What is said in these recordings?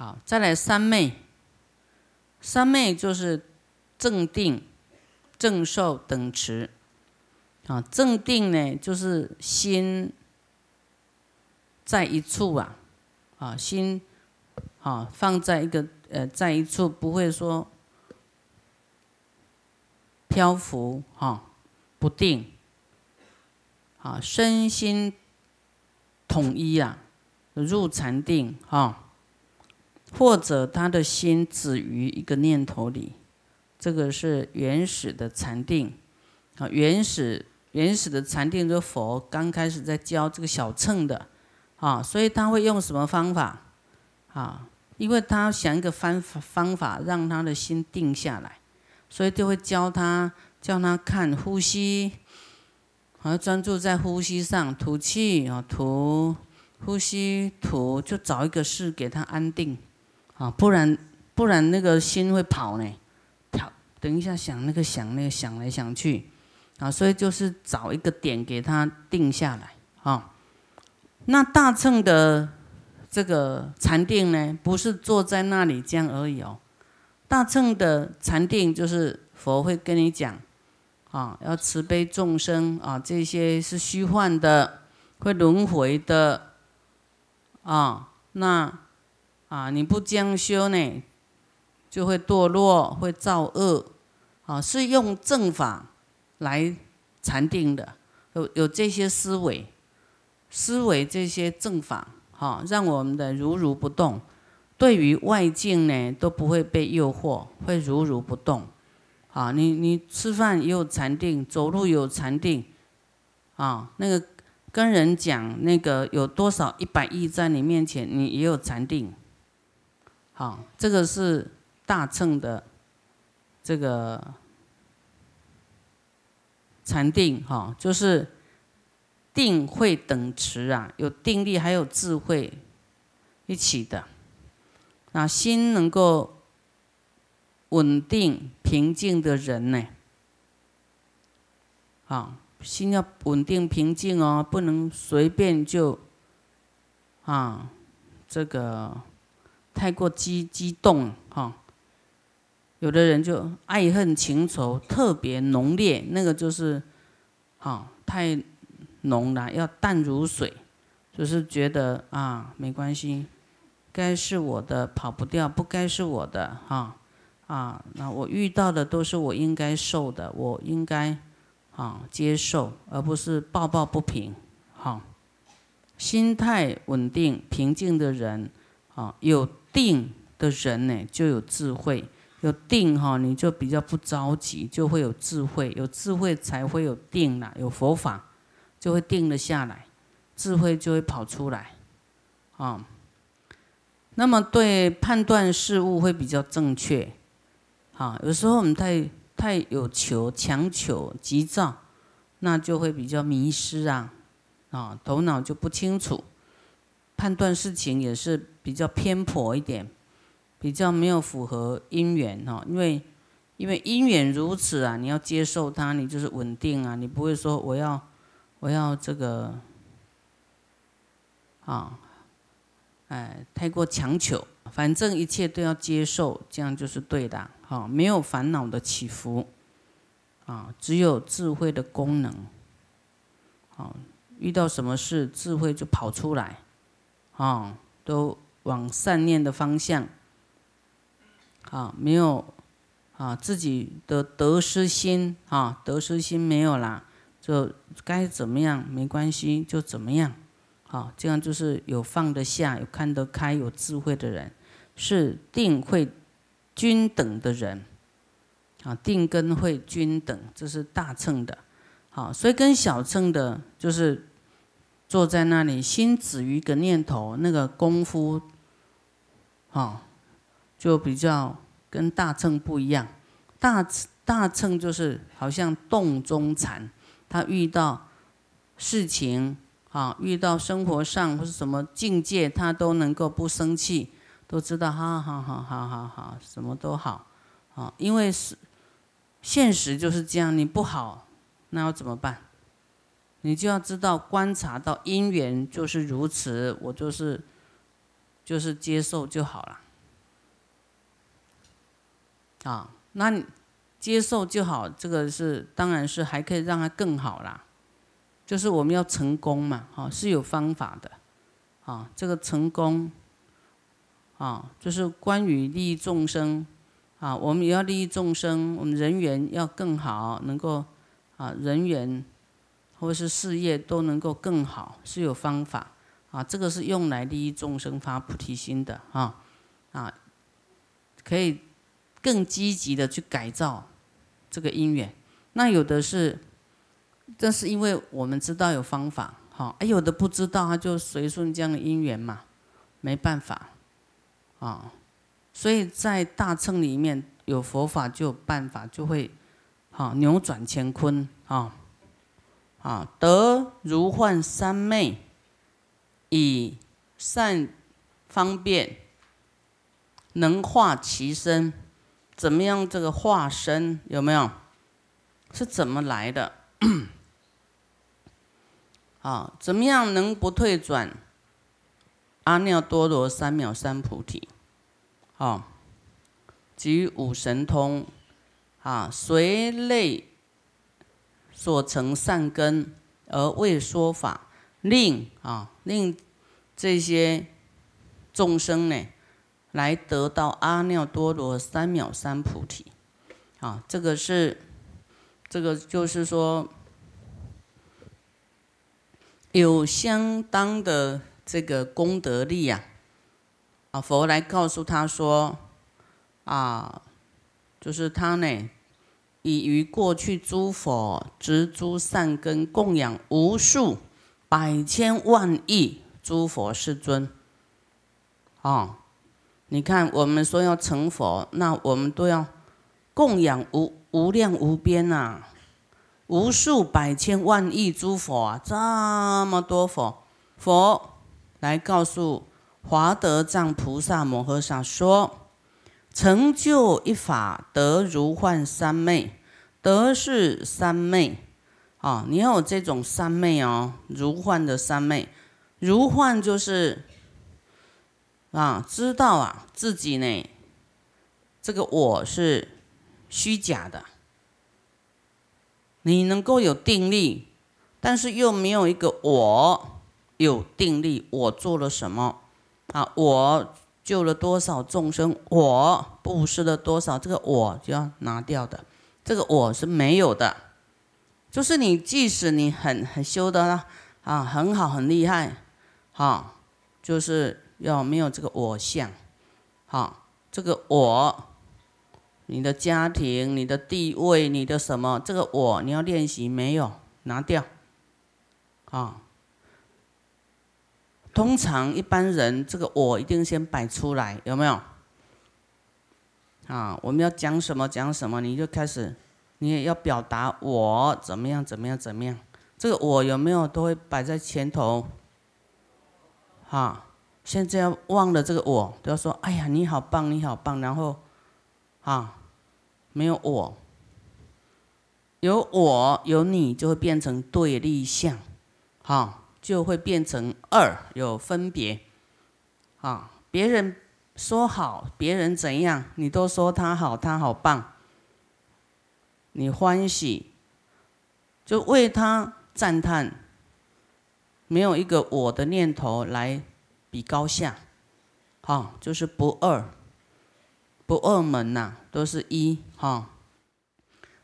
好，再来三昧。三昧就是正定、正受等持。啊，正定呢，就是心在一处啊，啊，心啊放在一个呃，在一处，不会说漂浮哈，不定。啊，身心统一啊，入禅定哈，或者他的心止于一个念头里，这个是原始的禅定啊，原始。原始的禅定，就佛刚开始在教这个小乘的，啊，所以他会用什么方法？啊，因为他想一个方方法让他的心定下来，所以就会教他叫他看呼吸，好专注在呼吸上，吐气啊，吐，呼吸吐，就找一个事给他安定，啊，不然不然那个心会跑呢，跳，等一下想那个想那个想来想去。啊，所以就是找一个点给他定下来啊。那大乘的这个禅定呢，不是坐在那里这样而已哦。大乘的禅定就是佛会跟你讲啊，要慈悲众生啊，这些是虚幻的，会轮回的啊。那啊，你不将修呢，就会堕落，会造恶啊，是用正法。来禅定的，有有这些思维，思维这些正法，哈，让我们的如如不动，对于外境呢都不会被诱惑，会如如不动。啊，你你吃饭也有禅定，走路有禅定，啊，那个跟人讲那个有多少一百亿在你面前，你也有禅定。好，这个是大乘的这个。禅定哈，就是定慧等持啊，有定力还有智慧一起的。那心能够稳定平静的人呢，啊，心要稳定平静哦，不能随便就啊，这个太过激激动哈。有的人就爱恨情仇特别浓烈，那个就是，啊，太浓了，要淡如水，就是觉得啊，没关系，该是我的跑不掉，不该是我的哈，啊，那我遇到的都是我应该受的，我应该啊接受，而不是抱抱不平，哈，心态稳定平静的人，啊，有定的人呢，就有智慧。有定哈，你就比较不着急，就会有智慧，有智慧才会有定啦，有佛法就会定了下来，智慧就会跑出来，啊。那么对判断事物会比较正确，啊，有时候我们太太有求、强求、急躁，那就会比较迷失啊，啊，头脑就不清楚，判断事情也是比较偏颇一点。比较没有符合因缘哈，因为因为因缘如此啊，你要接受它，你就是稳定啊，你不会说我要我要这个啊，哎，太过强求，反正一切都要接受，这样就是对的，哈，没有烦恼的起伏，啊，只有智慧的功能，好，遇到什么事智慧就跑出来，啊，都往善念的方向。啊，没有啊，自己的得失心啊，得失心没有啦，就该怎么样没关系，就怎么样，好，这样就是有放得下、有看得开、有智慧的人，是定会均等的人，啊，定根会均等，这是大乘的，好，所以跟小乘的，就是坐在那里心止于一个念头，那个功夫，哦。就比较跟大乘不一样，大大乘就是好像洞中禅，他遇到事情啊，遇到生活上或是什么境界，他都能够不生气，都知道，好好好好好好，什么都好，啊，因为是现实就是这样，你不好，那要怎么办？你就要知道观察到因缘就是如此，我就是就是接受就好了。啊，那接受就好，这个是当然是还可以让它更好啦。就是我们要成功嘛，哈，是有方法的，啊，这个成功，啊，就是关于利益众生，啊，我们也要利益众生，我们人缘要更好，能够，啊，人缘或是事业都能够更好，是有方法，啊，这个是用来利益众生发菩提心的，啊，啊，可以更积极的去改造这个因缘，那有的是。这是因为我们知道有方法，好，哎，有的不知道，他就随顺这样的因缘嘛，没办法，啊，所以在大乘里面有佛法就有办法，就会，好扭转乾坤，啊，啊，得如幻三昧，以善方便，能化其身，怎么样？这个化身有没有？是怎么来的？啊，怎么样能不退转？阿耨多罗三藐三菩提，啊，及五神通，啊，随类所成善根而为说法，令啊令这些众生呢，来得到阿耨多罗三藐三菩提，啊，这个是，这个就是说。有相当的这个功德力呀，啊，佛来告诉他说，啊，就是他呢，已于过去诸佛植诸善根，供养无数百千万亿诸佛世尊。啊，你看我们说要成佛，那我们都要供养无无量无边呐。无数百千万亿诸佛啊，这么多佛，佛来告诉华德藏菩萨摩诃萨说：成就一法得如幻三昧，得是三昧啊！你要有这种三昧哦，如幻的三昧，如幻就是啊，知道啊自己呢，这个我是虚假的。你能够有定力，但是又没有一个我有定力。我做了什么？啊，我救了多少众生？我布施了多少？这个我就要拿掉的。这个我是没有的。就是你，即使你很很修的啊，很好，很厉害，哈，就是要没有这个我相，哈，这个我。你的家庭、你的地位、你的什么？这个我你要练习没有？拿掉，啊。通常一般人这个我一定先摆出来，有没有？啊，我们要讲什么讲什么，你就开始，你也要表达我怎么样怎么样怎么样。这个我有没有都会摆在前头？哈，现在要忘了这个我，都要说哎呀你好棒你好棒，然后，啊。没有我，有我有你就会变成对立项，哈，就会变成二有分别，啊，别人说好，别人怎样，你都说他好，他好棒，你欢喜，就为他赞叹，没有一个我的念头来比高下，哈，就是不二。不二门呐，都是一哈。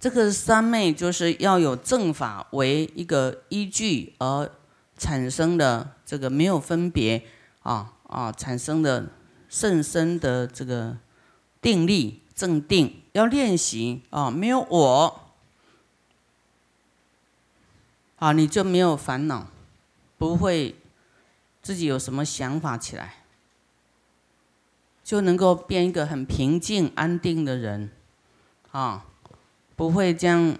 这个三昧就是要有正法为一个依据而产生的这个没有分别啊啊产生的甚深的这个定力正定，要练习啊，没有我啊，你就没有烦恼，不会自己有什么想法起来。就能够变一个很平静安定的人，啊，不会这样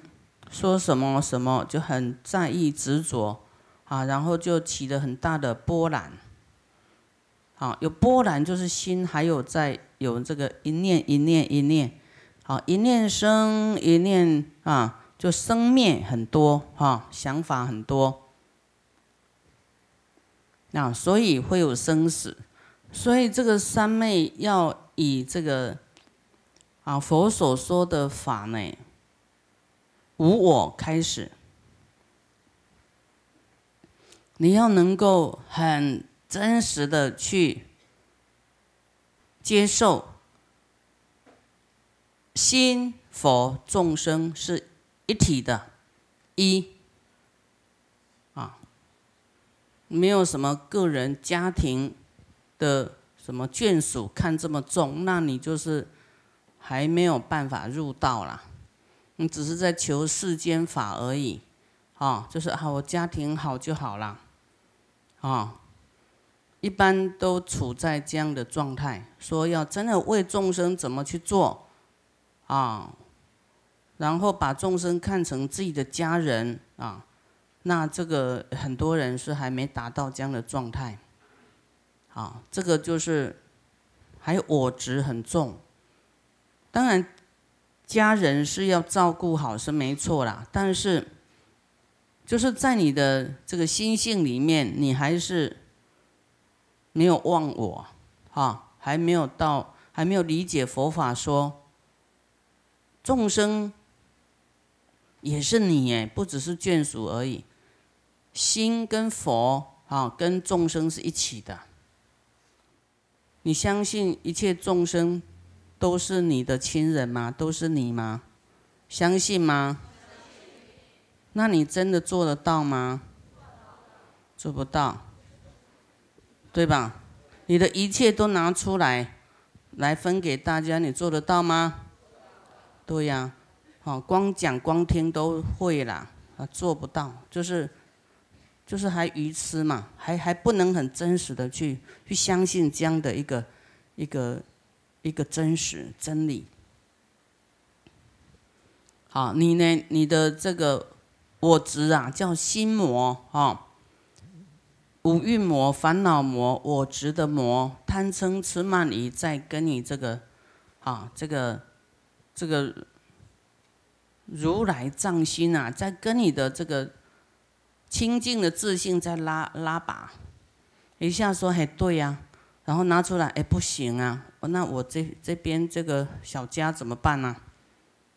说什么什么就很在意执着，啊，然后就起了很大的波澜，好，有波澜就是心还有在有这个一念一念一念，好，一念生一念啊，就生灭很多哈，想法很多，那所以会有生死。所以这个三昧要以这个啊，佛所说的法呢，无我开始，你要能够很真实的去接受，心佛众生是一体的，一啊，没有什么个人家庭的什么眷属看这么重，那你就是还没有办法入道啦。你只是在求世间法而已，啊，就是啊，我家庭好就好了。啊，一般都处在这样的状态，说要真的为众生怎么去做，啊，然后把众生看成自己的家人啊，那这个很多人是还没达到这样的状态，啊，这个就是还有我执很重，当然家人是要照顾好是没错啦，但是。就是在你的这个心性里面，你还是没有忘我，哈，还没有到，还没有理解佛法说，众生也是你哎，不只是眷属而已，心跟佛啊，跟众生是一起的。你相信一切众生都是你的亲人吗？都是你吗？相信吗？那你真的做得到吗？做不到，对吧？你的一切都拿出来，来分给大家，你做得到吗？对呀，好，光讲光听都会啦，啊，做不到，就是，就是还愚痴嘛，还还不能很真实的去去相信这样的一个一个一个真实真理。好，你呢？你的这个。我执啊，叫心魔啊，五蕴魔、烦恼魔、我执的魔、贪嗔痴慢疑，在跟你这个啊，这个这个如来藏心啊，在跟你的这个清净的自信在拉拉拔，一下说嘿对呀，然后拿出来哎不行啊，那我这这边这个小家怎么办呢？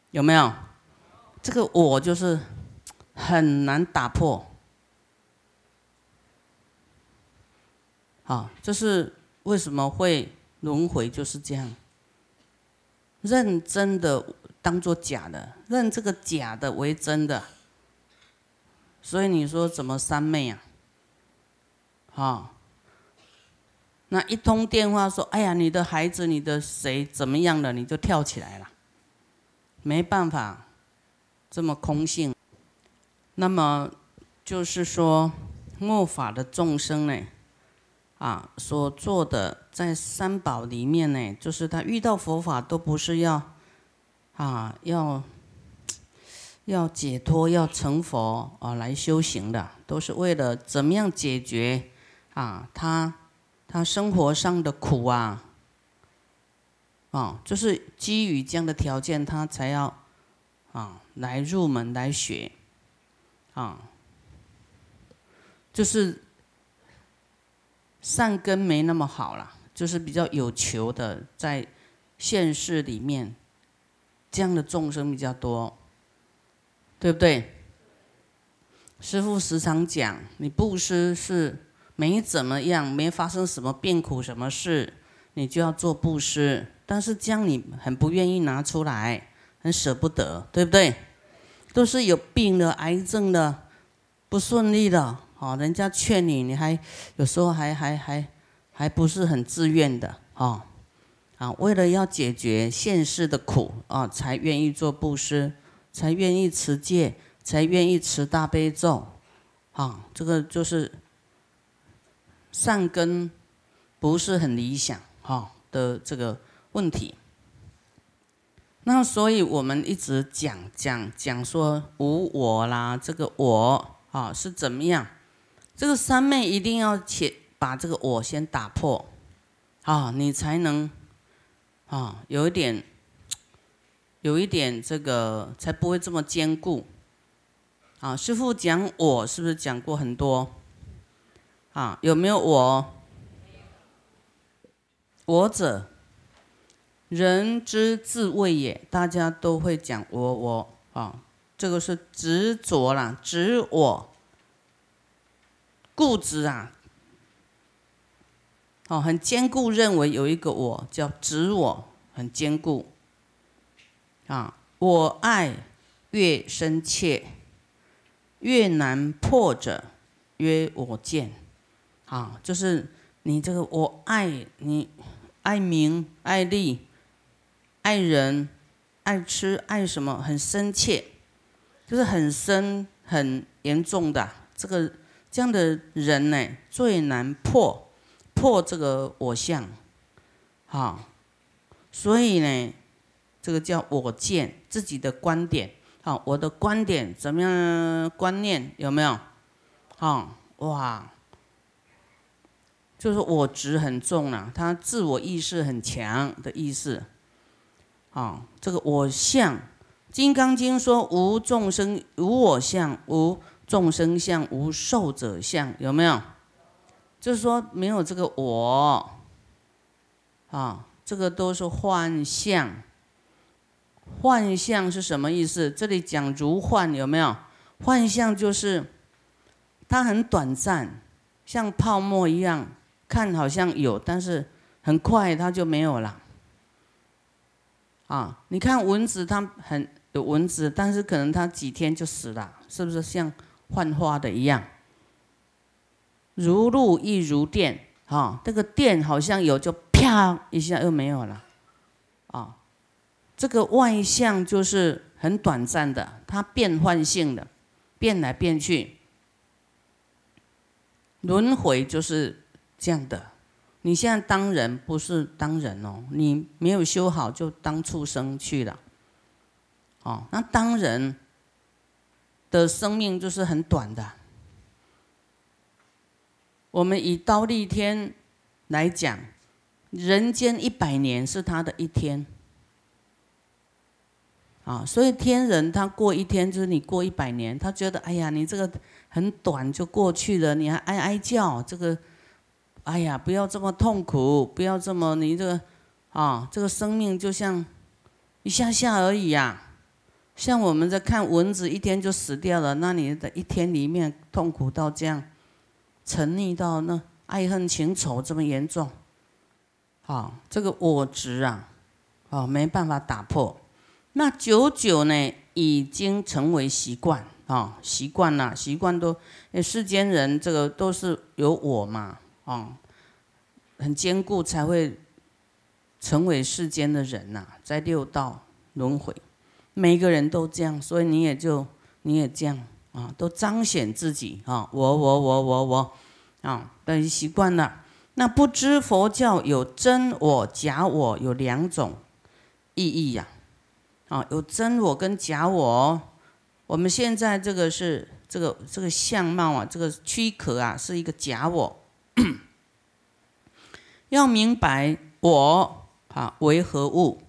有没有？这个我就是。很难打破，好，这是为什么会轮回就是这样，认真的当做假的，认这个假的为真的，所以你说怎么三昧啊？好，那一通电话说，哎呀，你的孩子，你的谁怎么样了，你就跳起来了，没办法，这么空性。那么就是说，末法的众生呢，啊，所做的在三宝里面呢，就是他遇到佛法都不是要，啊，要要解脱、要成佛啊来修行的，都是为了怎么样解决啊他他生活上的苦啊，啊，就是基于这样的条件，他才要啊来入门来学。啊，就是善根没那么好了，就是比较有求的，在现世里面，这样的众生比较多，对不对？师父时常讲，你布施是没怎么样，没发生什么变苦什么事，你就要做布施，但是这样你很不愿意拿出来，很舍不得，对不对？都是有病的、癌症的、不顺利的，哦，人家劝你，你还有时候还还还还不是很自愿的，哦，啊，为了要解决现世的苦，啊，才愿意做布施，才愿意持戒，才愿意持大悲咒，啊，这个就是善根不是很理想，哈的这个问题。那所以我们一直讲讲讲说无我啦，这个我啊是怎么样？这个三昧一定要且把这个我先打破，啊，你才能啊有一点有一点这个才不会这么坚固。啊，师父讲我是不是讲过很多？啊，有没有我？我者。人之自谓也，大家都会讲我我啊，这个是执着啦，执我，固执啊，哦，很坚固，认为有一个我叫执我，很坚固。啊，我爱越深切，越难破者，曰我见，啊，就是你这个我爱你，爱名爱利。爱人，爱吃，爱什么？很深切，就是很深、很严重的这个这样的人呢，最难破破这个我相，好，所以呢，这个叫我见自己的观点，好，我的观点怎么样？观念有没有？好，哇，就是我执很重了，他自我意识很强的意思。啊，这个我相，《金刚经》说无众生无我相，无众生相，无寿者相，有没有？就是说没有这个我，啊，这个都是幻象。幻象是什么意思？这里讲如幻，有没有？幻象就是它很短暂，像泡沫一样，看好像有，但是很快它就没有了。啊，你看蚊子，它很有蚊子，但是可能它几天就死了，是不是像幻化的一样？如露亦如电，啊，这个电好像有，就啪一下又没有了，啊，这个外相就是很短暂的，它变换性的，变来变去，轮回就是这样的。你现在当人不是当人哦，你没有修好就当畜生去了，哦，那当人的生命就是很短的。我们以刀立天来讲，人间一百年是他的一天，啊，所以天人他过一天就是你过一百年，他觉得哎呀，你这个很短就过去了，你还哀哀叫这个。哎呀，不要这么痛苦，不要这么你这个啊，这个生命就像一下下而已呀。像我们在看蚊子，一天就死掉了，那你的一天里面痛苦到这样，沉溺到那爱恨情仇这么严重，好，这个我执啊，哦，没办法打破。那久久呢，已经成为习惯啊，习惯了，习惯都，世间人这个都是有我嘛。哦，很坚固才会成为世间的人呐，在六道轮回，每个人都这样，所以你也就你也这样啊，都彰显自己啊，我我我我我啊，等于习惯了。那不知佛教有真我、假我有两种意义呀，啊，有真我跟假我。我们现在这个是这个这个相貌啊，这个躯壳啊，是一个假我。要明白我啊为何物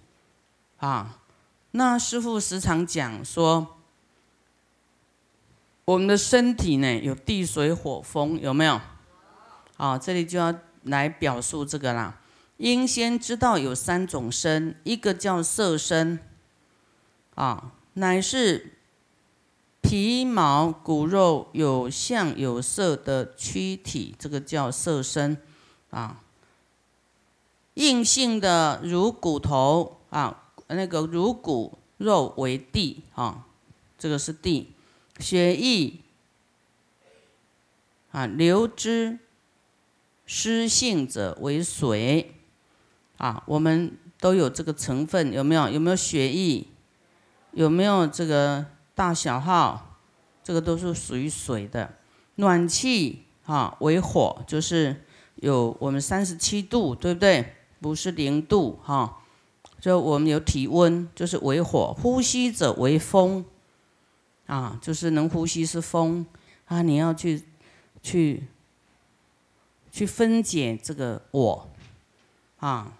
啊？那师父时常讲说，我们的身体呢有地水火风，有没有？啊，这里就要来表述这个啦。应先知道有三种身，一个叫色身，啊，乃是皮毛骨肉有相有色的躯体，这个叫色身，啊。硬性的如骨头啊，那个如骨肉为地啊，这个是地；血液啊，流之湿性者为水啊。我们都有这个成分，有没有？有没有血液？有没有这个大小号？这个都是属于水的。暖气啊为火，就是有我们三十七度，对不对？不是零度哈，就我们有体温，就是为火；呼吸者为风，啊，就是能呼吸是风啊。你要去去去分解这个我啊。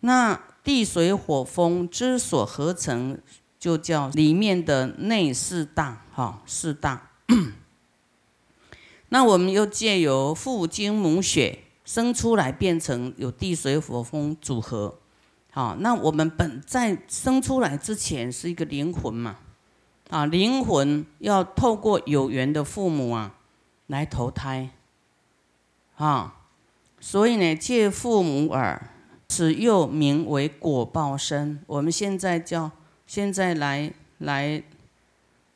那地水火风之所合成，就叫里面的内四大哈，四大。那我们又借由父精母血。生出来变成有地水火风组合，好，那我们本在生出来之前是一个灵魂嘛，啊，灵魂要透过有缘的父母啊来投胎，啊，所以呢，借父母耳，此又名为果报身。我们现在叫现在来来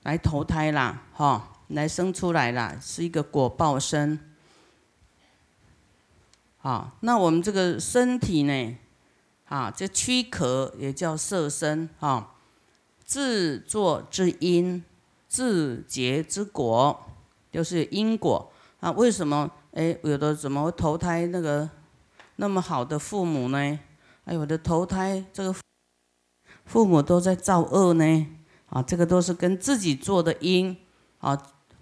来投胎啦，哈，来生出来啦，是一个果报身。啊，那我们这个身体呢？啊，这躯壳也叫色身啊，自作之因，自结之果，就是因果啊。为什么？哎，有的怎么投胎那个那么好的父母呢？哎，我的投胎这个父母都在造恶呢。啊，这个都是跟自己做的因啊，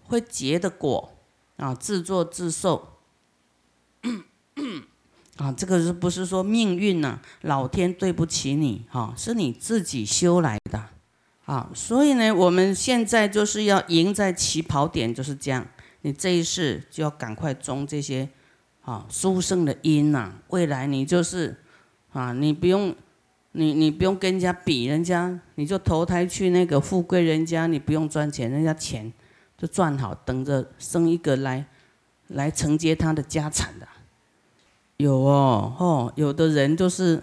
会结的果啊，自作自受。啊，这个是不是说命运呢？老天对不起你，哈，是你自己修来的，啊，所以呢，我们现在就是要赢在起跑点，就是这样。你这一世就要赶快种这些，啊，殊胜的因呐。未来你就是，啊，你不用，你你不用跟人家比，人家你就投胎去那个富贵人家，你不用赚钱，人家钱就赚好，等着生一个来，来承接他的家产的。有哦，哦，有的人就是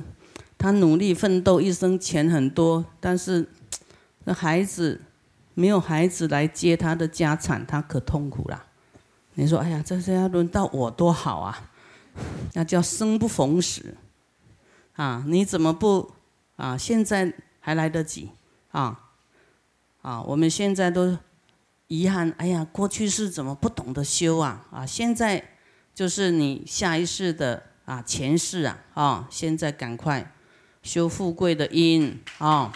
他努力奋斗一生，钱很多，但是那孩子没有孩子来接他的家产，他可痛苦了。你说，哎呀，这是要轮到我多好啊？那叫生不逢时啊！你怎么不啊？现在还来得及啊！啊，我们现在都遗憾，哎呀，过去是怎么不懂得修啊？啊，现在。就是你下一世的啊前世啊啊，现在赶快修富贵的因啊。